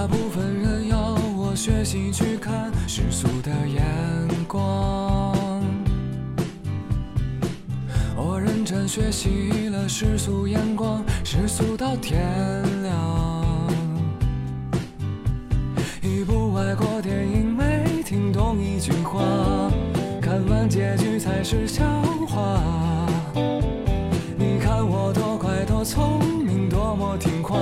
大部分人要我学习去看世俗的眼光。我认真学习了世俗眼光，世俗到天亮。一部外国电影没听懂一句话，看完结局才是笑话。你看我多乖多聪明，多么听话，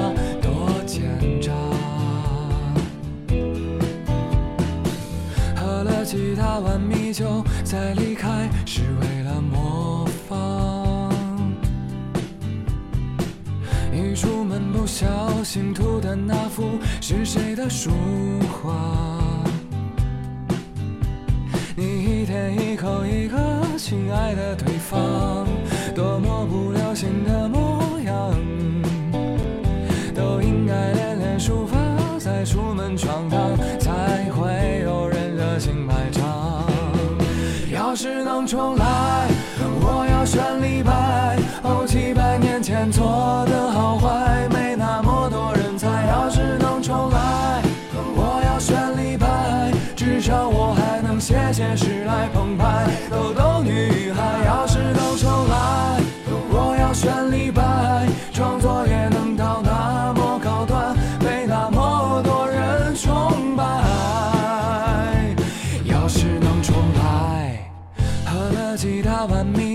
几大碗米酒再离开，是为了模仿。一出门不小心吐的那幅是谁的书画？你一天一口一个亲爱的对方，重来，我要选李白。哦，几百年前做的好坏，没那么多人猜。要是能重来，我要选李白，至少我还能写写诗来澎湃。逗逗女孩，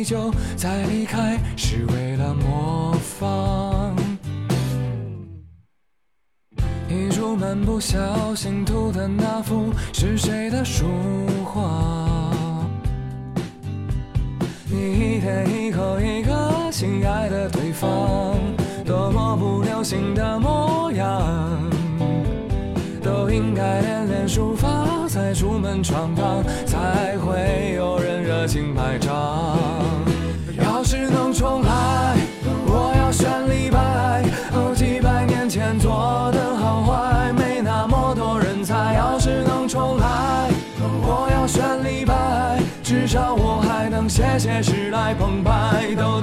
碗米酒再离开，是为了模仿。一出门不小心涂的那幅是谁的书画？你一天一口一个亲爱的对方，多么不流行的模样。都应该练练书法，再出门闯荡，才会有人热情拍照。澎